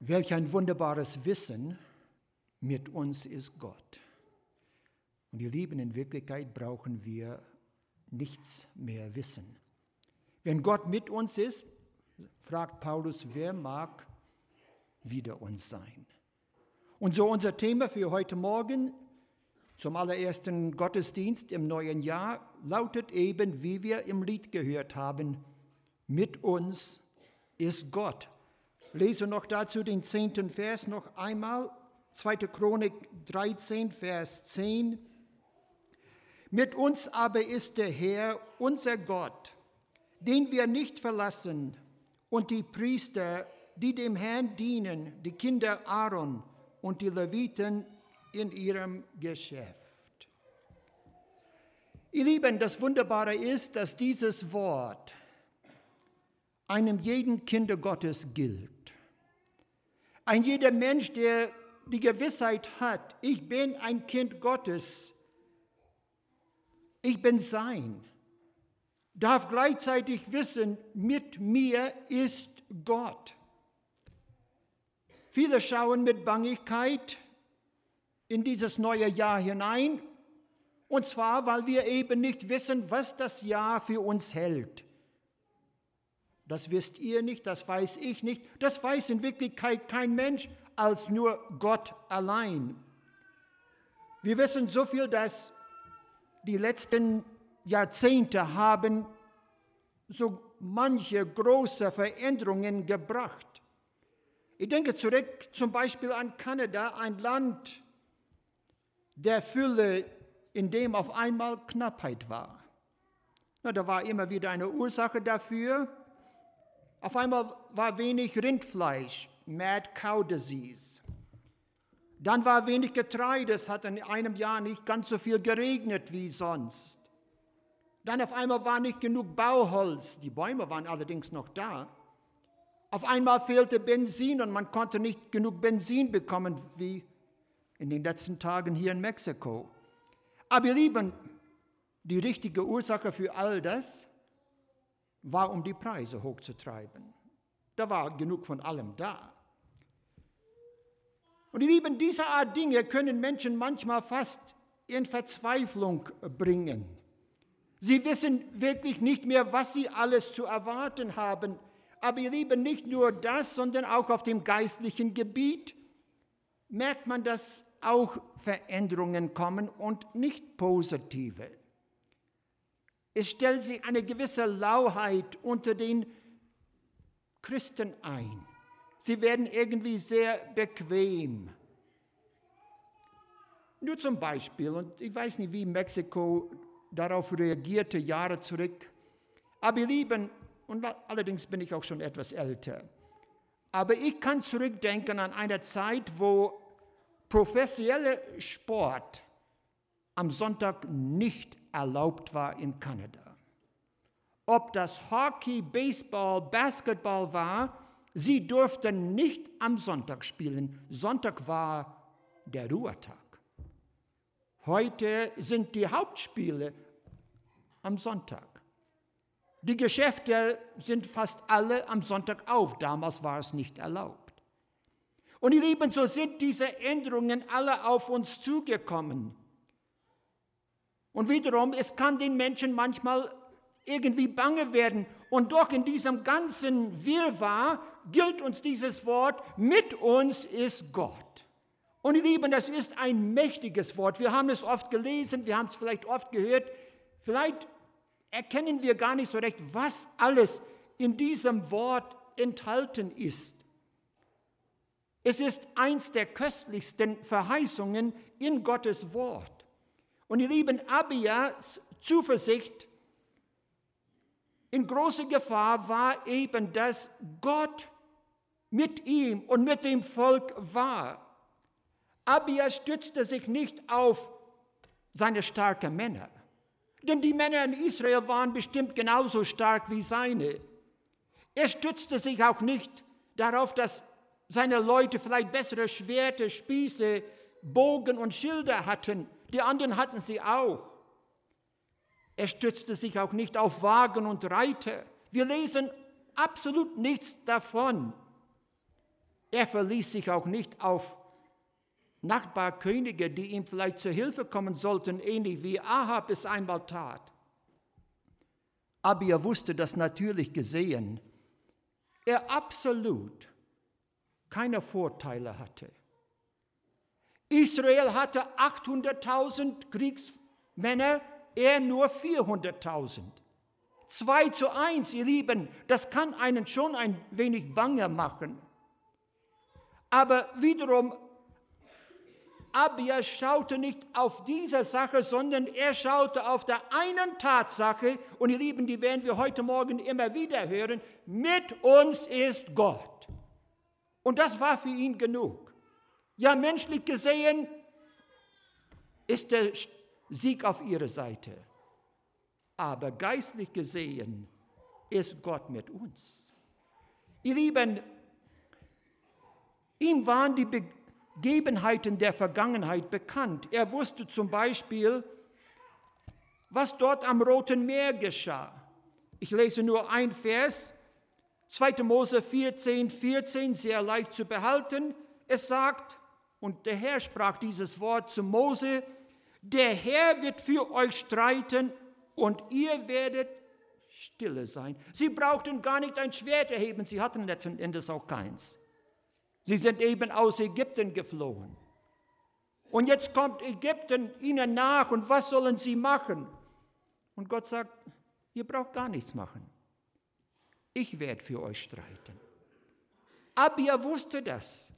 Welch ein wunderbares Wissen, mit uns ist Gott. Und ihr Lieben, in Wirklichkeit brauchen wir nichts mehr wissen. Wenn Gott mit uns ist, fragt Paulus, wer mag wider uns sein? Und so unser Thema für heute Morgen zum allerersten Gottesdienst im neuen Jahr lautet eben, wie wir im Lied gehört haben, mit uns ist Gott. Lese noch dazu den zehnten Vers noch einmal, 2. Chronik 13, Vers 10. Mit uns aber ist der Herr, unser Gott, den wir nicht verlassen, und die Priester, die dem Herrn dienen, die Kinder Aaron und die Leviten in ihrem Geschäft. Ihr Lieben, das Wunderbare ist, dass dieses Wort einem jeden Kinder Gottes gilt. Ein jeder Mensch, der die Gewissheit hat, ich bin ein Kind Gottes, ich bin sein, darf gleichzeitig wissen, mit mir ist Gott. Viele schauen mit Bangigkeit in dieses neue Jahr hinein, und zwar, weil wir eben nicht wissen, was das Jahr für uns hält. Das wisst ihr nicht, das weiß ich nicht, das weiß in Wirklichkeit kein Mensch als nur Gott allein. Wir wissen so viel, dass die letzten Jahrzehnte haben so manche große Veränderungen gebracht. Ich denke zurück zum Beispiel an Kanada, ein Land der Fülle, in dem auf einmal Knappheit war. Na, da war immer wieder eine Ursache dafür. Auf einmal war wenig Rindfleisch, Mad Cow Disease. Dann war wenig Getreide, es hat in einem Jahr nicht ganz so viel geregnet wie sonst. Dann auf einmal war nicht genug Bauholz, die Bäume waren allerdings noch da. Auf einmal fehlte Benzin und man konnte nicht genug Benzin bekommen wie in den letzten Tagen hier in Mexiko. Aber ihr Lieben, die richtige Ursache für all das war, um die Preise hochzutreiben. Da war genug von allem da. Und ihr Lieben, diese Art Dinge können Menschen manchmal fast in Verzweiflung bringen. Sie wissen wirklich nicht mehr, was sie alles zu erwarten haben. Aber ihr Lieben, nicht nur das, sondern auch auf dem geistlichen Gebiet merkt man, dass auch Veränderungen kommen und nicht positive. Es stellt sich eine gewisse Lauheit unter den Christen ein. Sie werden irgendwie sehr bequem. Nur zum Beispiel, und ich weiß nicht, wie Mexiko darauf reagierte, Jahre zurück, aber ihr Lieben, und allerdings bin ich auch schon etwas älter, aber ich kann zurückdenken an eine Zeit, wo professioneller Sport am Sonntag nicht erlaubt war in Kanada. Ob das Hockey, Baseball, Basketball war, sie durften nicht am Sonntag spielen. Sonntag war der Ruhetag. Heute sind die Hauptspiele am Sonntag. Die Geschäfte sind fast alle am Sonntag auf. Damals war es nicht erlaubt. Und ihr Lieben, so sind diese Änderungen alle auf uns zugekommen. Und wiederum, es kann den Menschen manchmal irgendwie bange werden. Und doch in diesem ganzen Wirrwarr gilt uns dieses Wort, mit uns ist Gott. Und ihr Lieben, das ist ein mächtiges Wort. Wir haben es oft gelesen, wir haben es vielleicht oft gehört. Vielleicht erkennen wir gar nicht so recht, was alles in diesem Wort enthalten ist. Es ist eins der köstlichsten Verheißungen in Gottes Wort. Und ihr Lieben, Abias Zuversicht in große Gefahr war eben, dass Gott mit ihm und mit dem Volk war. Abia stützte sich nicht auf seine starken Männer, denn die Männer in Israel waren bestimmt genauso stark wie seine. Er stützte sich auch nicht darauf, dass seine Leute vielleicht bessere Schwerte, Spieße, Bogen und Schilder hatten die anderen hatten sie auch. Er stützte sich auch nicht auf Wagen und Reiter. Wir lesen absolut nichts davon. Er verließ sich auch nicht auf Nachbarkönige, die ihm vielleicht zur Hilfe kommen sollten, ähnlich wie Ahab es einmal tat. Aber er wusste das natürlich gesehen, er absolut keine Vorteile hatte. Israel hatte 800.000 Kriegsmänner, er nur 400.000. Zwei zu eins, ihr Lieben, das kann einen schon ein wenig bange machen. Aber wiederum, Abia schaute nicht auf diese Sache, sondern er schaute auf der einen Tatsache, und ihr Lieben, die werden wir heute Morgen immer wieder hören, mit uns ist Gott. Und das war für ihn genug. Ja, menschlich gesehen ist der Sieg auf ihrer Seite. Aber geistlich gesehen ist Gott mit uns. Ihr Lieben, ihm waren die Begebenheiten der Vergangenheit bekannt. Er wusste zum Beispiel, was dort am Roten Meer geschah. Ich lese nur ein Vers, 2. Mose 14, 14, sehr leicht zu behalten. Es sagt, und der Herr sprach dieses Wort zu Mose, der Herr wird für euch streiten und ihr werdet stille sein. Sie brauchten gar nicht ein Schwert erheben, sie hatten letzten Endes auch keins. Sie sind eben aus Ägypten geflohen. Und jetzt kommt Ägypten ihnen nach und was sollen sie machen? Und Gott sagt, ihr braucht gar nichts machen. Ich werde für euch streiten. Abia wusste das.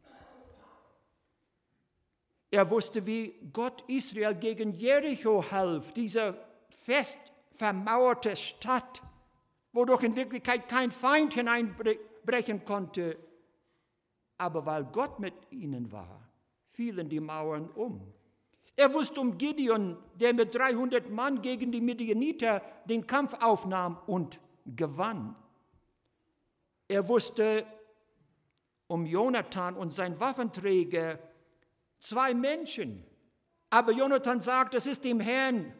Er wusste, wie Gott Israel gegen Jericho half, diese fest vermauerte Stadt, wodurch in Wirklichkeit kein Feind hineinbrechen konnte. Aber weil Gott mit ihnen war, fielen die Mauern um. Er wusste um Gideon, der mit 300 Mann gegen die Midianiter den Kampf aufnahm und gewann. Er wusste um Jonathan und sein Waffenträger, zwei Menschen. Aber Jonathan sagt, es ist dem Herrn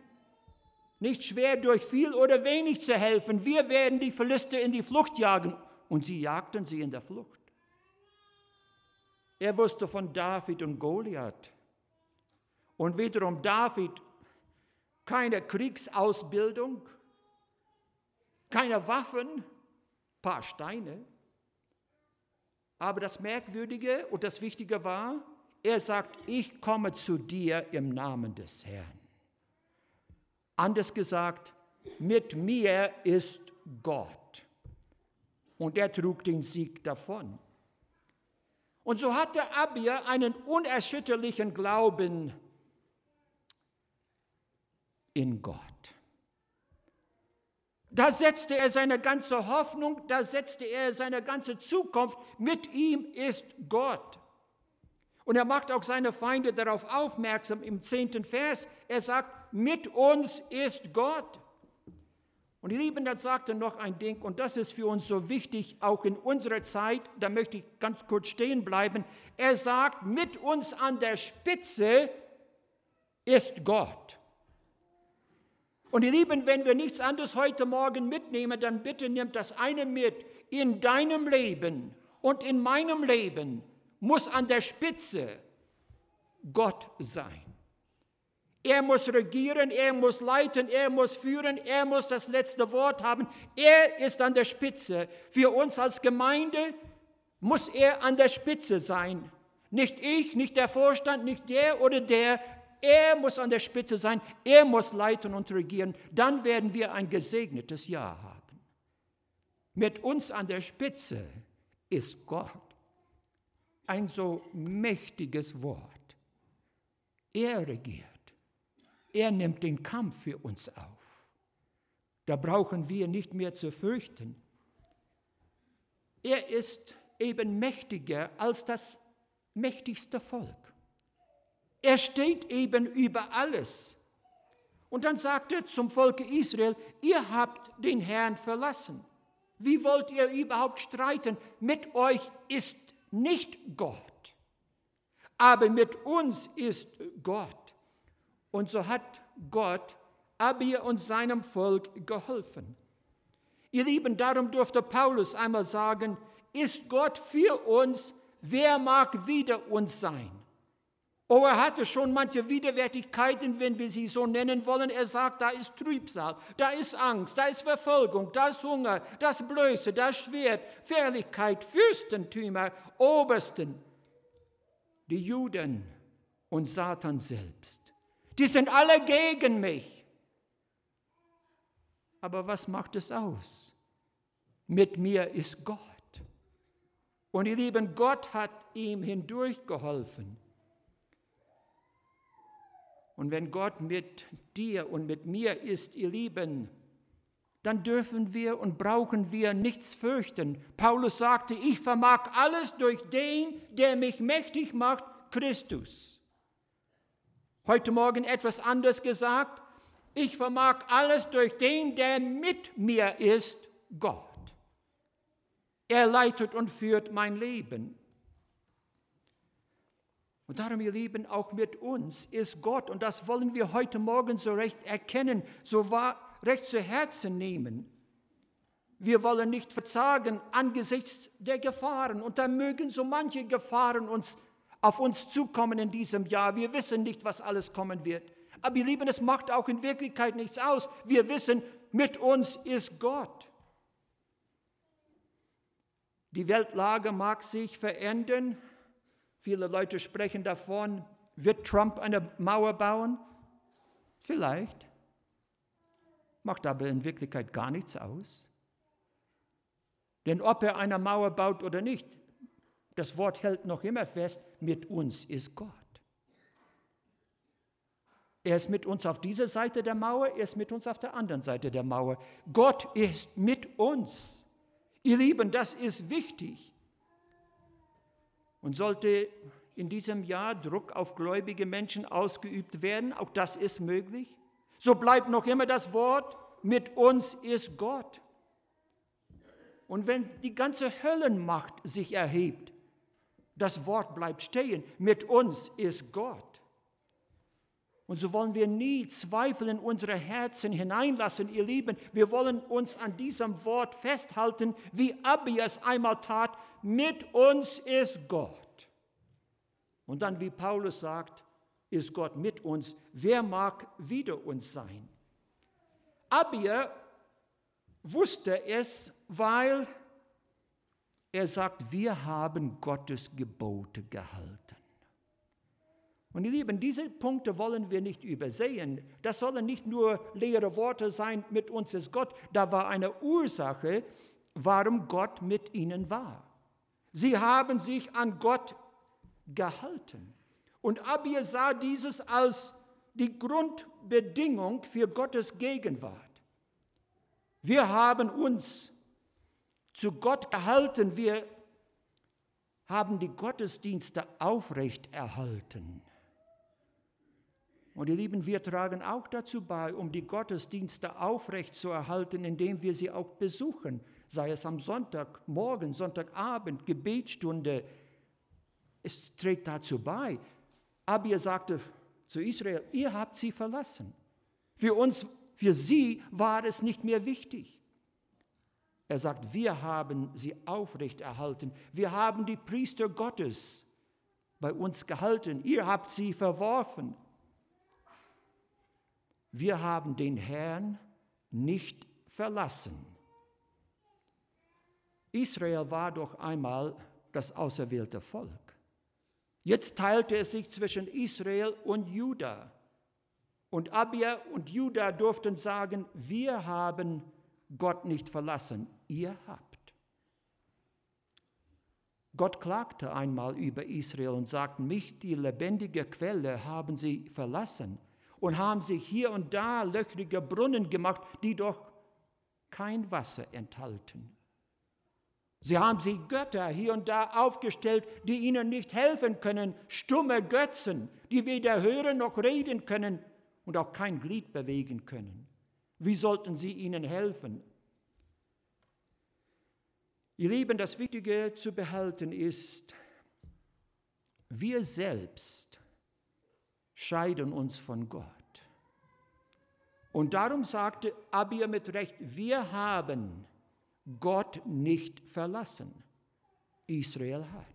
nicht schwer, durch viel oder wenig zu helfen. Wir werden die Philister in die Flucht jagen. Und sie jagten sie in der Flucht. Er wusste von David und Goliath. Und wiederum David, keine Kriegsausbildung, keine Waffen, paar Steine. Aber das Merkwürdige und das Wichtige war, er sagt, ich komme zu dir im Namen des Herrn. Anders gesagt, mit mir ist Gott. Und er trug den Sieg davon. Und so hatte Abia einen unerschütterlichen Glauben in Gott. Da setzte er seine ganze Hoffnung, da setzte er seine ganze Zukunft. Mit ihm ist Gott. Und er macht auch seine Feinde darauf aufmerksam im zehnten Vers. Er sagt, mit uns ist Gott. Und Lieben, dann sagt er noch ein Ding, und das ist für uns so wichtig, auch in unserer Zeit, da möchte ich ganz kurz stehen bleiben. Er sagt, mit uns an der Spitze ist Gott. Und die Lieben, wenn wir nichts anderes heute Morgen mitnehmen, dann bitte nimmt das eine mit. In deinem Leben und in meinem Leben muss an der Spitze Gott sein. Er muss regieren, er muss leiten, er muss führen, er muss das letzte Wort haben. Er ist an der Spitze. Für uns als Gemeinde muss er an der Spitze sein. Nicht ich, nicht der Vorstand, nicht der oder der. Er muss an der Spitze sein. Er muss leiten und regieren. Dann werden wir ein gesegnetes Jahr haben. Mit uns an der Spitze ist Gott ein so mächtiges Wort. Er regiert. Er nimmt den Kampf für uns auf. Da brauchen wir nicht mehr zu fürchten. Er ist eben mächtiger als das mächtigste Volk. Er steht eben über alles. Und dann sagt er zum Volke Israel, ihr habt den Herrn verlassen. Wie wollt ihr überhaupt streiten? Mit euch ist nicht Gott, aber mit uns ist Gott. Und so hat Gott Abir und seinem Volk geholfen. Ihr Lieben, darum durfte Paulus einmal sagen, ist Gott für uns, wer mag wider uns sein? Oh, er hatte schon manche Widerwärtigkeiten, wenn wir sie so nennen wollen. Er sagt, da ist Trübsal, da ist Angst, da ist Verfolgung, da ist Hunger, das Blöße, das Schwert, Fährlichkeit, Fürstentümer, Obersten, die Juden und Satan selbst. Die sind alle gegen mich. Aber was macht es aus? Mit mir ist Gott. Und ihr Lieben, Gott hat ihm hindurchgeholfen. Und wenn Gott mit dir und mit mir ist, ihr Lieben, dann dürfen wir und brauchen wir nichts fürchten. Paulus sagte, ich vermag alles durch den, der mich mächtig macht, Christus. Heute Morgen etwas anders gesagt, ich vermag alles durch den, der mit mir ist, Gott. Er leitet und führt mein Leben. Und darum, ihr Lieben, auch mit uns ist Gott, und das wollen wir heute Morgen so recht erkennen, so wahr, recht zu Herzen nehmen. Wir wollen nicht verzagen angesichts der Gefahren, und da mögen so manche Gefahren uns auf uns zukommen in diesem Jahr. Wir wissen nicht, was alles kommen wird. Aber ihr Lieben, es macht auch in Wirklichkeit nichts aus. Wir wissen, mit uns ist Gott. Die Weltlage mag sich verändern, Viele Leute sprechen davon, wird Trump eine Mauer bauen? Vielleicht. Macht aber in Wirklichkeit gar nichts aus. Denn ob er eine Mauer baut oder nicht, das Wort hält noch immer fest, mit uns ist Gott. Er ist mit uns auf dieser Seite der Mauer, er ist mit uns auf der anderen Seite der Mauer. Gott ist mit uns. Ihr Lieben, das ist wichtig. Und sollte in diesem Jahr Druck auf gläubige Menschen ausgeübt werden, auch das ist möglich, so bleibt noch immer das Wort, mit uns ist Gott. Und wenn die ganze Höllenmacht sich erhebt, das Wort bleibt stehen, mit uns ist Gott. Und so wollen wir nie Zweifel in unsere Herzen hineinlassen, ihr Lieben. Wir wollen uns an diesem Wort festhalten, wie Abi es einmal tat, mit uns ist Gott. Und dann, wie Paulus sagt, ist Gott mit uns. Wer mag wider uns sein? Abia wusste es, weil er sagt, wir haben Gottes Gebote gehalten. Und ihr Lieben, diese Punkte wollen wir nicht übersehen. Das sollen nicht nur leere Worte sein, mit uns ist Gott. Da war eine Ursache, warum Gott mit ihnen war. Sie haben sich an Gott gehalten. Und Abir sah dieses als die Grundbedingung für Gottes Gegenwart. Wir haben uns zu Gott gehalten, wir haben die Gottesdienste aufrecht erhalten. Und ihr Lieben, wir tragen auch dazu bei, um die Gottesdienste aufrecht zu erhalten, indem wir sie auch besuchen sei es am Sonntagmorgen, Sonntagabend, Gebetsstunde. Es trägt dazu bei. Abia sagte zu Israel, ihr habt sie verlassen. Für uns, für sie war es nicht mehr wichtig. Er sagt, wir haben sie aufrechterhalten. Wir haben die Priester Gottes bei uns gehalten. Ihr habt sie verworfen. Wir haben den Herrn nicht verlassen. Israel war doch einmal das auserwählte Volk. Jetzt teilte es sich zwischen Israel und Juda. Und Abia und Juda durften sagen, wir haben Gott nicht verlassen, ihr habt. Gott klagte einmal über Israel und sagte, mich, die lebendige Quelle, haben sie verlassen und haben sich hier und da löchrige Brunnen gemacht, die doch kein Wasser enthalten. Sie haben sich Götter hier und da aufgestellt, die ihnen nicht helfen können, stumme Götzen, die weder hören noch reden können und auch kein Glied bewegen können. Wie sollten sie ihnen helfen? Ihr Lieben, das Wichtige zu behalten ist, wir selbst scheiden uns von Gott. Und darum sagte Abia mit Recht, wir haben Gott nicht verlassen. Israel hat.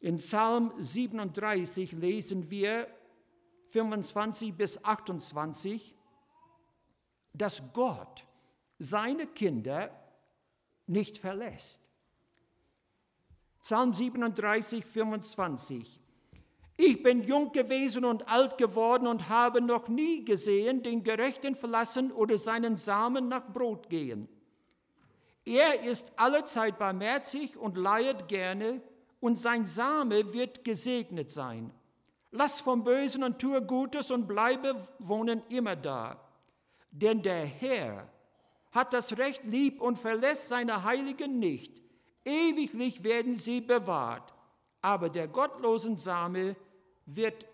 In Psalm 37 lesen wir 25 bis 28, dass Gott seine Kinder nicht verlässt. Psalm 37, 25. Ich bin jung gewesen und alt geworden und habe noch nie gesehen den Gerechten verlassen oder seinen Samen nach Brot gehen. Er ist allezeit barmherzig und leihet gerne, und sein Same wird gesegnet sein. Lass vom Bösen und tue Gutes und bleibe wohnen immer da. Denn der Herr hat das Recht lieb und verlässt seine Heiligen nicht. Ewiglich werden sie bewahrt, aber der gottlosen Same wird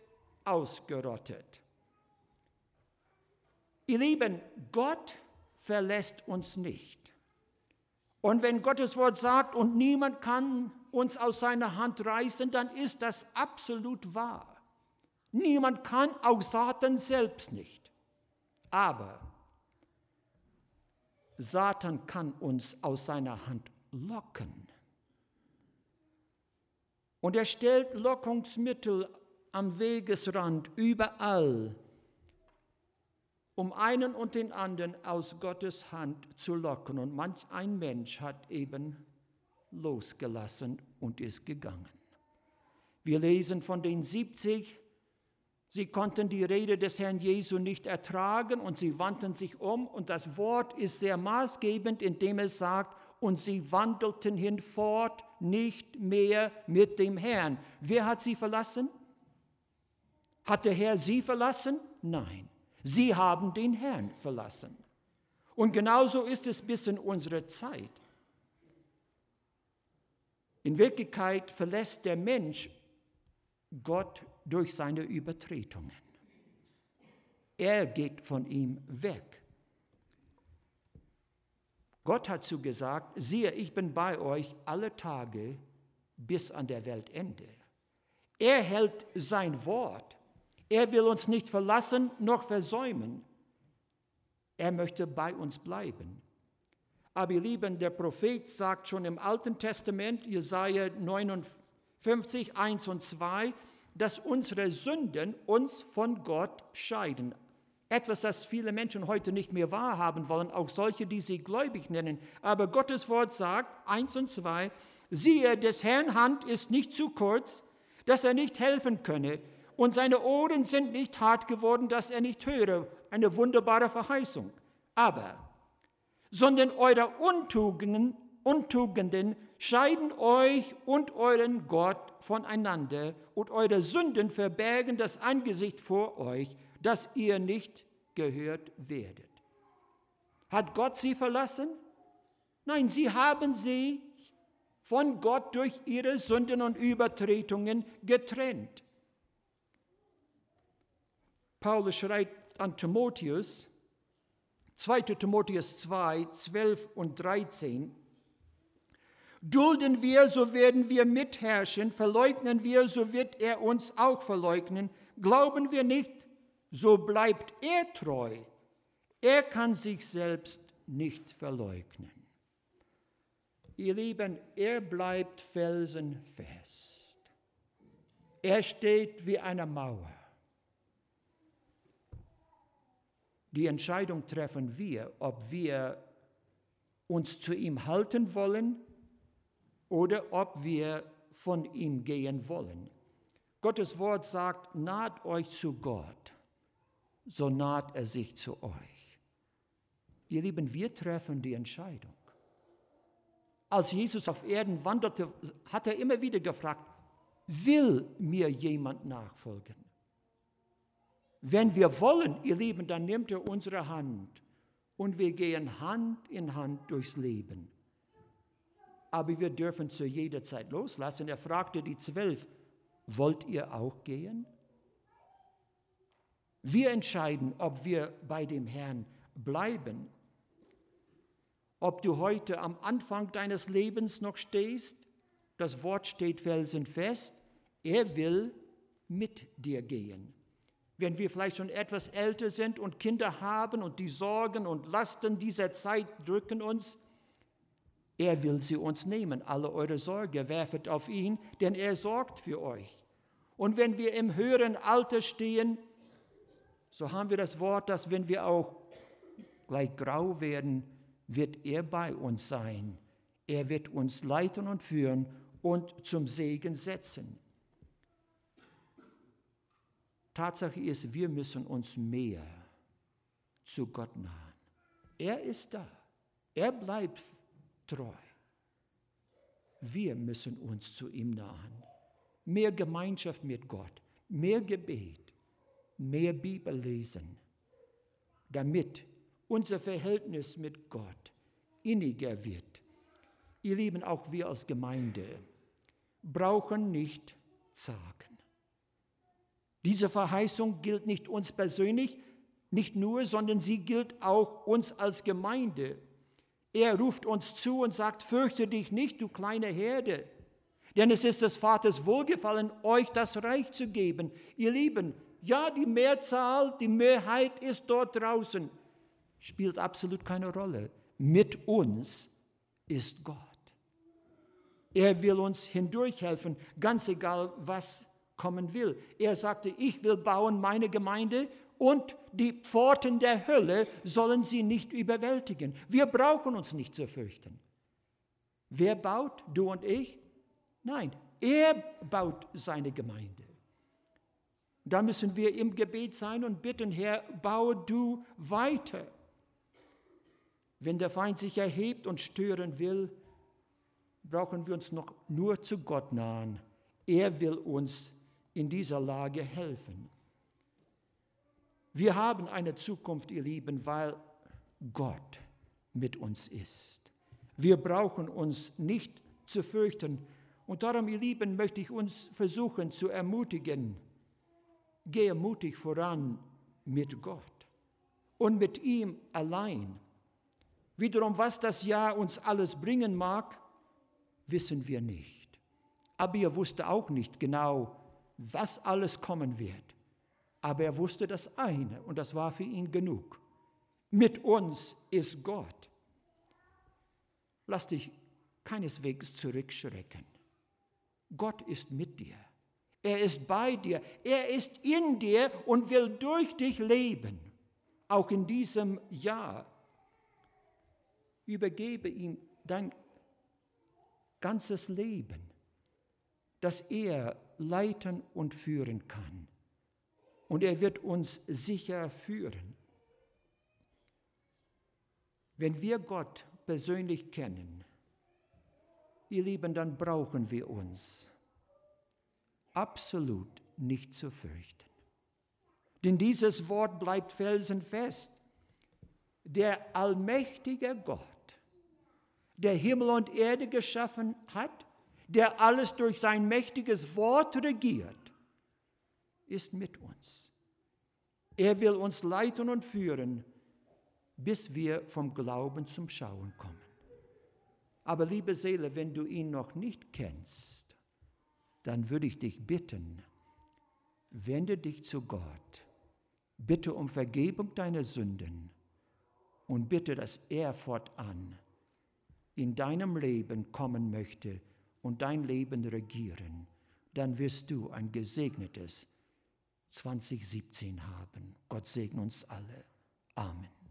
ausgerottet. Ihr Lieben, Gott verlässt uns nicht. Und wenn Gottes Wort sagt, und niemand kann uns aus seiner Hand reißen, dann ist das absolut wahr. Niemand kann, auch Satan selbst nicht. Aber Satan kann uns aus seiner Hand locken. Und er stellt Lockungsmittel am Wegesrand überall, um einen und den anderen aus Gottes Hand zu locken. Und manch ein Mensch hat eben losgelassen und ist gegangen. Wir lesen von den 70, sie konnten die Rede des Herrn Jesu nicht ertragen und sie wandten sich um und das Wort ist sehr maßgebend, indem es sagt, und sie wandelten hinfort nicht mehr mit dem Herrn. Wer hat sie verlassen? Hat der Herr sie verlassen? Nein. Sie haben den Herrn verlassen. Und genauso ist es bis in unsere Zeit. In Wirklichkeit verlässt der Mensch Gott durch seine Übertretungen. Er geht von ihm weg. Gott hat zu gesagt, siehe, ich bin bei euch alle Tage bis an der Weltende. Er hält sein Wort. Er will uns nicht verlassen noch versäumen. Er möchte bei uns bleiben. Aber ihr Lieben, der Prophet sagt schon im Alten Testament, Jesaja 59, 1 und 2, dass unsere Sünden uns von Gott scheiden. Etwas, das viele Menschen heute nicht mehr wahrhaben wollen, auch solche, die sie gläubig nennen. Aber Gottes Wort sagt, 1 und 2, siehe, des Herrn Hand ist nicht zu kurz, dass er nicht helfen könne, und seine Ohren sind nicht hart geworden, dass er nicht höre. Eine wunderbare Verheißung. Aber, sondern eure Untugenden, Untugenden scheiden euch und euren Gott voneinander und eure Sünden verbergen das Angesicht vor euch, dass ihr nicht gehört werdet. Hat Gott sie verlassen? Nein, sie haben sie von Gott durch ihre Sünden und Übertretungen getrennt. Paulus schreibt an Timotheus, 2. Timotheus 2, 12 und 13, Dulden wir, so werden wir mitherrschen, verleugnen wir, so wird er uns auch verleugnen, glauben wir nicht, so bleibt er treu. Er kann sich selbst nicht verleugnen. Ihr Lieben, er bleibt felsenfest. Er steht wie eine Mauer. Die Entscheidung treffen wir, ob wir uns zu ihm halten wollen oder ob wir von ihm gehen wollen. Gottes Wort sagt, naht euch zu Gott, so naht er sich zu euch. Ihr Lieben, wir treffen die Entscheidung. Als Jesus auf Erden wanderte, hat er immer wieder gefragt, will mir jemand nachfolgen? Wenn wir wollen, ihr Lieben, dann nimmt er unsere Hand und wir gehen Hand in Hand durchs Leben. Aber wir dürfen zu jeder Zeit loslassen. Er fragte die Zwölf, wollt ihr auch gehen? Wir entscheiden, ob wir bei dem Herrn bleiben. Ob du heute am Anfang deines Lebens noch stehst, das Wort steht felsenfest, er will mit dir gehen wenn wir vielleicht schon etwas älter sind und Kinder haben und die Sorgen und Lasten dieser Zeit drücken uns, Er will sie uns nehmen. Alle eure Sorge werfet auf ihn, denn er sorgt für euch. Und wenn wir im höheren Alter stehen, so haben wir das Wort, dass wenn wir auch gleich grau werden, wird er bei uns sein. Er wird uns leiten und führen und zum Segen setzen. Tatsache ist, wir müssen uns mehr zu Gott nahen. Er ist da. Er bleibt treu. Wir müssen uns zu ihm nahen. Mehr Gemeinschaft mit Gott, mehr Gebet, mehr Bibel lesen, damit unser Verhältnis mit Gott inniger wird. Ihr Lieben, auch wir als Gemeinde brauchen nicht zagen. Diese Verheißung gilt nicht uns persönlich, nicht nur, sondern sie gilt auch uns als Gemeinde. Er ruft uns zu und sagt, fürchte dich nicht, du kleine Herde, denn es ist des Vaters Wohlgefallen, euch das Reich zu geben. Ihr Lieben, ja, die Mehrzahl, die Mehrheit ist dort draußen, spielt absolut keine Rolle. Mit uns ist Gott. Er will uns hindurchhelfen, ganz egal, was kommen will. Er sagte, ich will bauen meine Gemeinde und die Pforten der Hölle sollen sie nicht überwältigen. Wir brauchen uns nicht zu fürchten. Wer baut? Du und ich? Nein, er baut seine Gemeinde. Da müssen wir im Gebet sein und bitten, Herr, baue du weiter. Wenn der Feind sich erhebt und stören will, brauchen wir uns noch nur zu Gott nahen. Er will uns in dieser Lage helfen. Wir haben eine Zukunft, ihr Lieben, weil Gott mit uns ist. Wir brauchen uns nicht zu fürchten. Und darum, ihr Lieben, möchte ich uns versuchen zu ermutigen. Gehe mutig voran mit Gott und mit ihm allein. Wiederum, was das Jahr uns alles bringen mag, wissen wir nicht. Aber er wusste auch nicht genau, was alles kommen wird. Aber er wusste das eine und das war für ihn genug. Mit uns ist Gott. Lass dich keineswegs zurückschrecken. Gott ist mit dir. Er ist bei dir. Er ist in dir und will durch dich leben. Auch in diesem Jahr. Übergebe ihm dein ganzes Leben, dass er leiten und führen kann und er wird uns sicher führen. Wenn wir Gott persönlich kennen, ihr Lieben, dann brauchen wir uns absolut nicht zu fürchten. Denn dieses Wort bleibt felsenfest. Der allmächtige Gott, der Himmel und Erde geschaffen hat, der alles durch sein mächtiges Wort regiert, ist mit uns. Er will uns leiten und führen, bis wir vom Glauben zum Schauen kommen. Aber liebe Seele, wenn du ihn noch nicht kennst, dann würde ich dich bitten, wende dich zu Gott, bitte um Vergebung deiner Sünden und bitte, dass er fortan in deinem Leben kommen möchte und dein Leben regieren. Dann wirst du ein gesegnetes 2017 haben. Gott segne uns alle. Amen.